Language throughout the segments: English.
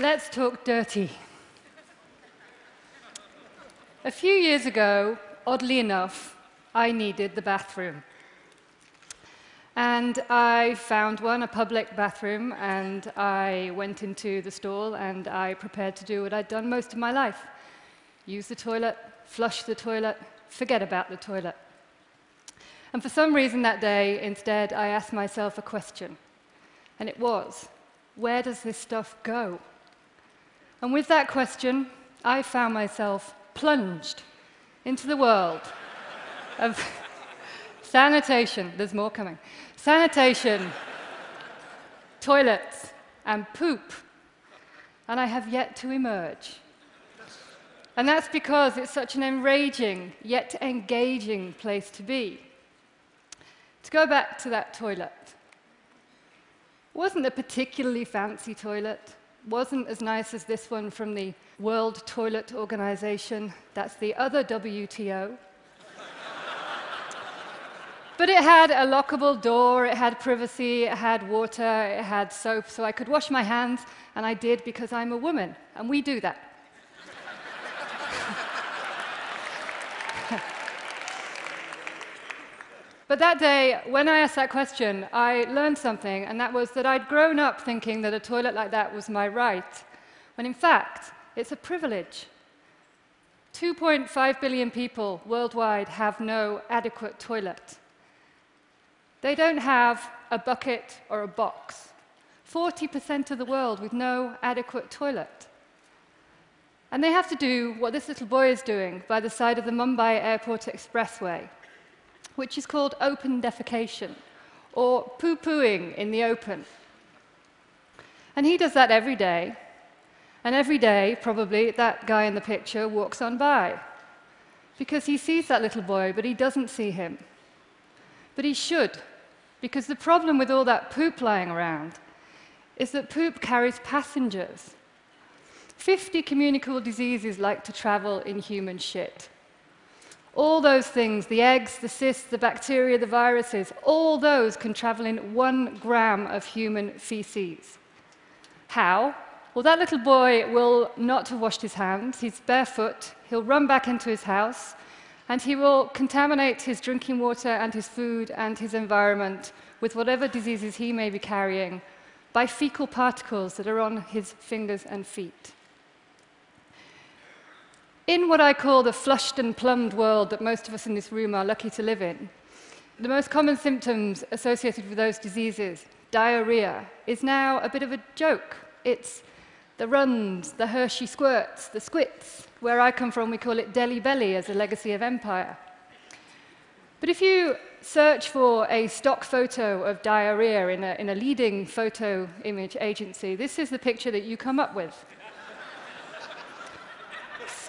Let's talk dirty. A few years ago, oddly enough, I needed the bathroom. And I found one, a public bathroom, and I went into the stall and I prepared to do what I'd done most of my life use the toilet, flush the toilet, forget about the toilet. And for some reason that day, instead, I asked myself a question. And it was where does this stuff go? And with that question, I found myself plunged into the world of sanitation. There's more coming. Sanitation, toilets, and poop. And I have yet to emerge. And that's because it's such an enraging yet engaging place to be. To go back to that toilet, wasn't a particularly fancy toilet, wasn't as nice as this one from the World Toilet Organization. That's the other WTO. but it had a lockable door, it had privacy, it had water, it had soap, so I could wash my hands, and I did because I'm a woman, and we do that. But that day, when I asked that question, I learned something, and that was that I'd grown up thinking that a toilet like that was my right, when in fact, it's a privilege. 2.5 billion people worldwide have no adequate toilet. They don't have a bucket or a box. 40% of the world with no adequate toilet. And they have to do what this little boy is doing by the side of the Mumbai Airport Expressway which is called open defecation, or poo pooing in the open. And he does that every day. And every day, probably, that guy in the picture walks on by. Because he sees that little boy, but he doesn't see him. But he should, because the problem with all that poop lying around is that poop carries passengers. 50 communicable diseases like to travel in human shit. All those things, the eggs, the cysts, the bacteria, the viruses, all those can travel in one gram of human feces. How? Well, that little boy will not have washed his hands. He's barefoot. He'll run back into his house, and he will contaminate his drinking water and his food and his environment with whatever diseases he may be carrying by fecal particles that are on his fingers and feet. In what I call the flushed and plumbed world that most of us in this room are lucky to live in, the most common symptoms associated with those diseases, diarrhea, is now a bit of a joke. It's the runs, the Hershey squirts, the squits. Where I come from, we call it Delhi belly as a legacy of empire. But if you search for a stock photo of diarrhea in a, in a leading photo image agency, this is the picture that you come up with.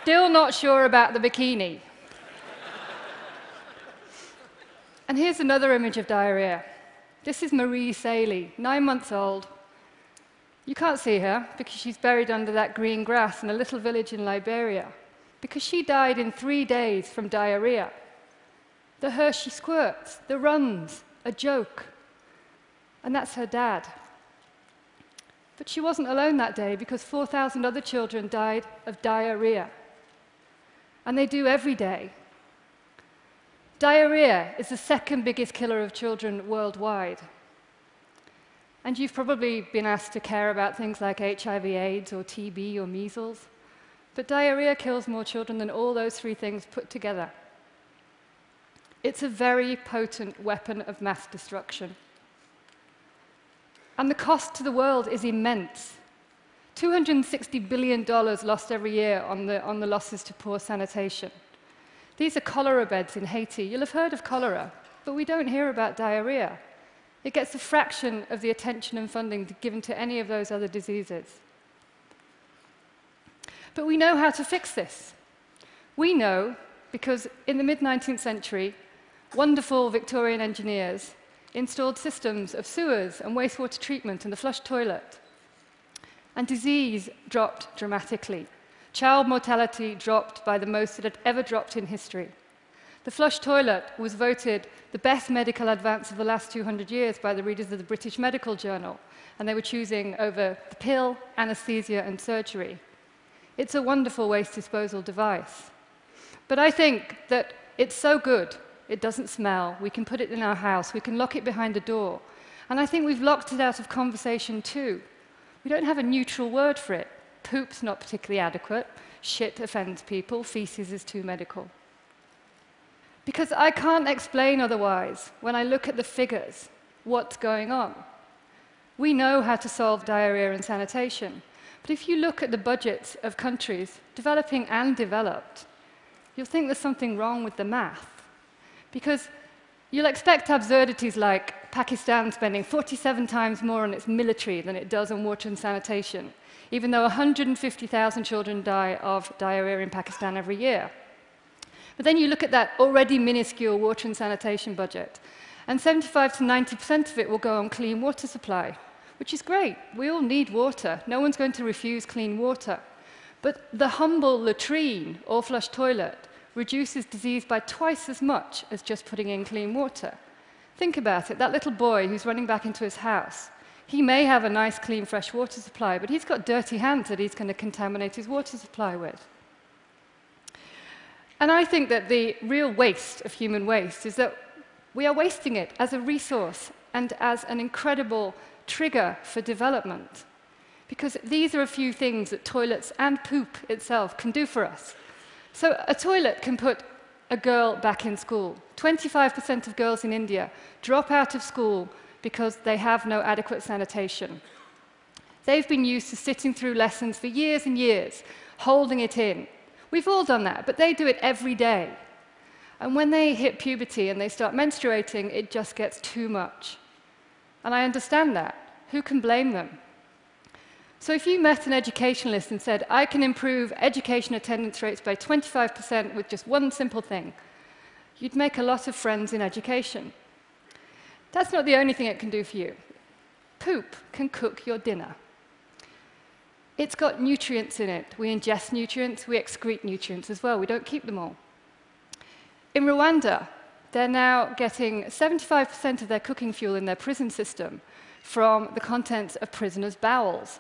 Still not sure about the bikini. and here's another image of diarrhea. This is Marie Saley, nine months old. You can't see her because she's buried under that green grass in a little village in Liberia because she died in three days from diarrhea. The Hershey squirts, the runs, a joke. And that's her dad. But she wasn't alone that day because 4,000 other children died of diarrhea and they do every day. Diarrhea is the second biggest killer of children worldwide. And you've probably been asked to care about things like HIV, AIDS, or TB, or measles. But diarrhea kills more children than all those three things put together. It's a very potent weapon of mass destruction. And the cost to the world is immense. $260 billion lost every year on the, on the losses to poor sanitation. These are cholera beds in Haiti. You'll have heard of cholera, but we don't hear about diarrhea. It gets a fraction of the attention and funding given to any of those other diseases. But we know how to fix this. We know because in the mid 19th century, wonderful Victorian engineers installed systems of sewers and wastewater treatment and the flush toilet and disease dropped dramatically. Child mortality dropped by the most it had ever dropped in history. The flush toilet was voted the best medical advance of the last 200 years by the readers of the British Medical Journal. and they were choosing over the pill, anesthesia, and surgery. It's a wonderful waste disposal device. But I think that it's so good, it doesn't smell, we can put it in our house, we can lock it behind a door. And I think we've locked it out of conversation too. We don't have a neutral word for it. Poop's not particularly adequate, shit offends people, feces is too medical. Because I can't explain otherwise when I look at the figures what's going on. We know how to solve diarrhea and sanitation. But if you look at the budgets of countries, developing and developed, you'll think there's something wrong with the math. Because you'll expect absurdities like Pakistan spending 47 times more on its military than it does on water and sanitation, even though 150,000 children die of diarrhea in Pakistan every year. But then you look at that already minuscule water and sanitation budget, and 75 to 90% of it will go on clean water supply which is great. We all need water. No one's going to refuse clean water. But the humble latrine or flush toilet reduces disease by twice as much as just putting in clean water. Think about it. That little boy who's running back into his house, he may have a nice, clean, fresh water supply, but he's got dirty hands that he's going to contaminate his water supply with. And I think that the real waste of human waste is that we are wasting it as a resource and as an incredible trigger for development. Because these are a few things that toilets and poop itself can do for us. So a toilet can put a girl back in school. 25% of girls in India drop out of school because they have no adequate sanitation. They've been used to sitting through lessons for years and years, holding it in. We've all done that, but they do it every day. And when they hit puberty and they start menstruating, it just gets too much. And I understand that. Who can blame them? So if you met an educationalist and said, I can improve education attendance rates by 25% with just one simple thing, you'd make a lot of friends in education. That's not the only thing it can do for you. Poop can cook your dinner. It's got nutrients in it. We ingest nutrients, we excrete nutrients as well. We don't keep them all. In Rwanda, they're now getting 75% of their cooking fuel in their prison system from the contents of prisoners' bowels.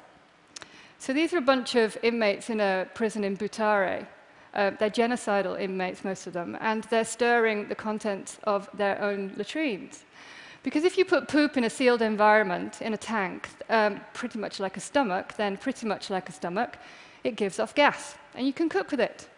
So these are a bunch of inmates in a prison in Butare. Uh, they're genocidal inmates, most of them, and they're stirring the contents of their own latrines. Because if you put poop in a sealed environment, in a tank, um, pretty much like a stomach, then pretty much like a stomach, it gives off gas, and you can cook with it.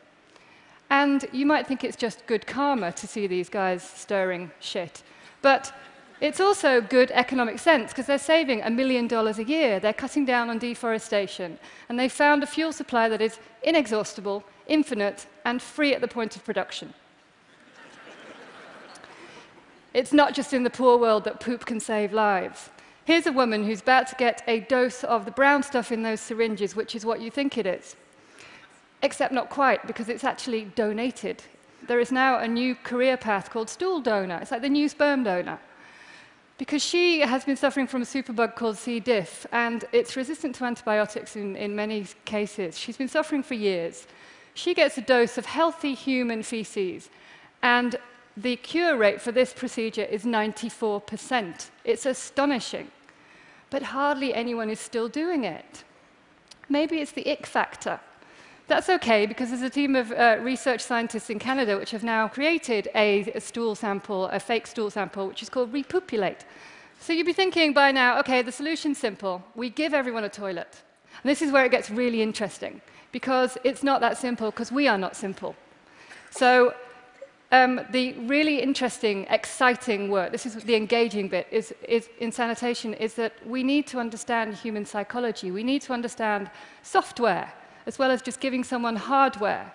And you might think it's just good karma to see these guys stirring shit. But it's also good economic sense because they're saving a million dollars a year. They're cutting down on deforestation. And they found a fuel supply that is inexhaustible, infinite, and free at the point of production. it's not just in the poor world that poop can save lives. Here's a woman who's about to get a dose of the brown stuff in those syringes, which is what you think it is except not quite, because it's actually donated. There is now a new career path called stool donor. It's like the new sperm donor. Because she has been suffering from a superbug called C. diff, and it's resistant to antibiotics in, in many cases. She's been suffering for years. She gets a dose of healthy human feces, and the cure rate for this procedure is 94%. It's astonishing. But hardly anyone is still doing it. Maybe it's the ick factor. That's okay, because there's a team of uh, research scientists in Canada which have now created a, a, stool sample, a fake stool sample, which is called RePOOPulate. So you'd be thinking by now, okay, the solution's simple. We give everyone a toilet. And this is where it gets really interesting, because it's not that simple, because we are not simple. So um, the really interesting, exciting work, this is the engaging bit, is, is in sanitation, is that we need to understand human psychology. We need to understand software as well as just giving someone hardware.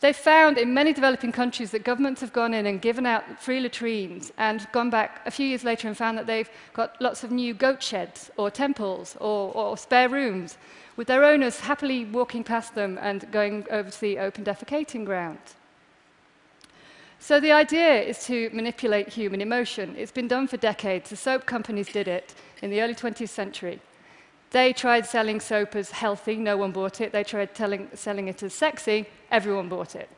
They found in many developing countries that governments have gone in and given out free latrines and gone back a few years later and found that they've got lots of new goat sheds or temples or, or spare rooms with their owners happily walking past them and going over to the open defecating ground. So the idea is to manipulate human emotion. It's been done for decades. The soap companies did it in the early 20th century. They tried selling soap as healthy, no one bought it. They tried telling, selling it as sexy, everyone bought it.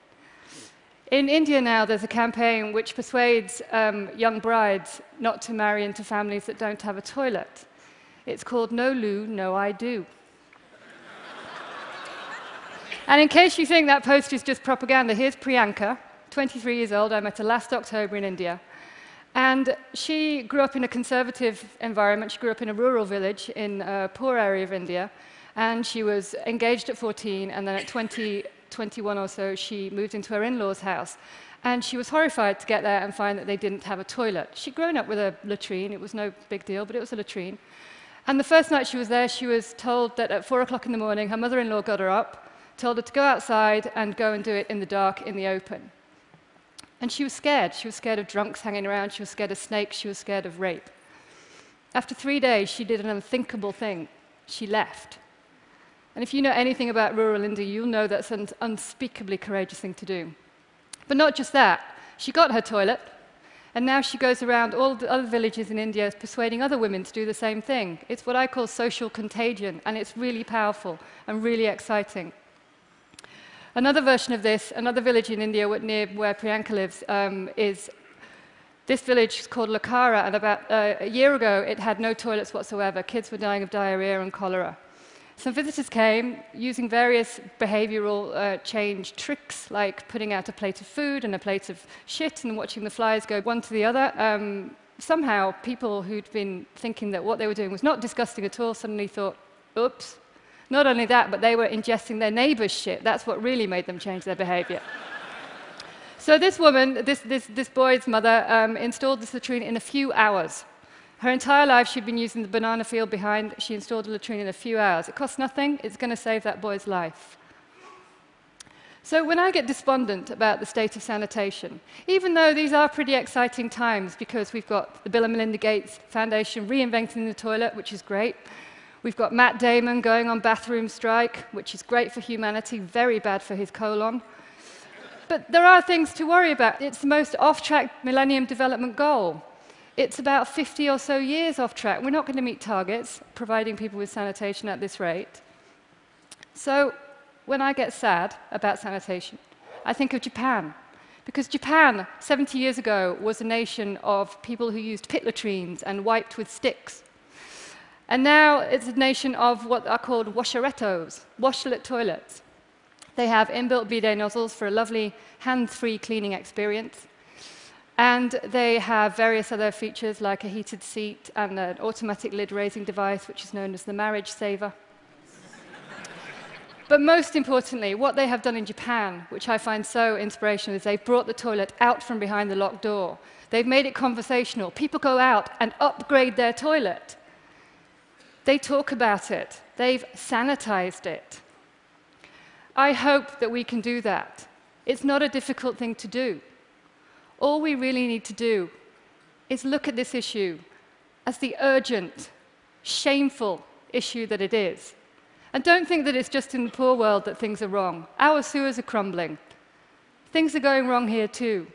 In India now, there's a campaign which persuades um, young brides not to marry into families that don't have a toilet. It's called No Loo, No I Do. and in case you think that post is just propaganda, here's Priyanka, 23 years old. I met her last October in India. And she grew up in a conservative environment. She grew up in a rural village in a poor area of India. And she was engaged at 14, and then at 20, 21 or so, she moved into her in law's house. And she was horrified to get there and find that they didn't have a toilet. She'd grown up with a latrine, it was no big deal, but it was a latrine. And the first night she was there, she was told that at four o'clock in the morning, her mother in law got her up, told her to go outside and go and do it in the dark, in the open. And she was scared. She was scared of drunks hanging around, she was scared of snakes, she was scared of rape. After three days, she did an unthinkable thing. She left. And if you know anything about rural India, you'll know that's an unspeakably courageous thing to do. But not just that, she got her toilet, and now she goes around all the other villages in India persuading other women to do the same thing. It's what I call social contagion, and it's really powerful and really exciting. Another version of this, another village in India near where Priyanka lives, um, is this village is called Lakara, and about uh, a year ago it had no toilets whatsoever. Kids were dying of diarrhea and cholera. Some visitors came using various behavioral uh, change tricks, like putting out a plate of food and a plate of shit and watching the flies go one to the other. Um, somehow, people who'd been thinking that what they were doing was not disgusting at all suddenly thought, oops. Not only that, but they were ingesting their neighbor's shit. That's what really made them change their behavior. so, this woman, this, this, this boy's mother, um, installed this latrine in a few hours. Her entire life, she'd been using the banana field behind. She installed a latrine in a few hours. It costs nothing. It's going to save that boy's life. So when I get despondent about the state of sanitation, even though these are pretty exciting times because we've got the Bill and Melinda Gates Foundation reinventing the toilet, which is great. We've got Matt Damon going on bathroom strike, which is great for humanity, very bad for his colon. But there are things to worry about. It's the most off-track Millennium Development Goal. It's about 50 or so years off track. We're not going to meet targets, providing people with sanitation at this rate. So when I get sad about sanitation, I think of Japan. Because Japan, 70 years ago, was a nation of people who used pit latrines and wiped with sticks. And now it's a nation of what are called washerettos, washlet toilets. They have inbuilt bidet nozzles for a lovely hands-free cleaning experience. And they have various other features like a heated seat and an automatic lid raising device, which is known as the marriage saver. but most importantly, what they have done in Japan, which I find so inspirational, is they've brought the toilet out from behind the locked door. They've made it conversational. People go out and upgrade their toilet. They talk about it. They've sanitized it. I hope that we can do that. It's not a difficult thing to do. All we really need to do is look at this issue as the urgent, shameful issue that it is. And don't think that it's just in the poor world that things are wrong. Our sewers are crumbling. Things are going wrong here too.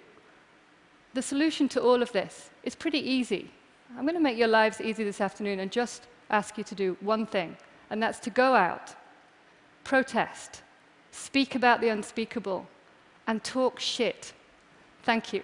The solution to all of this is pretty easy. I'm going to make your lives easy this afternoon and just ask you to do one thing, and that's to go out, protest, speak about the unspeakable, and talk shit. Thank you.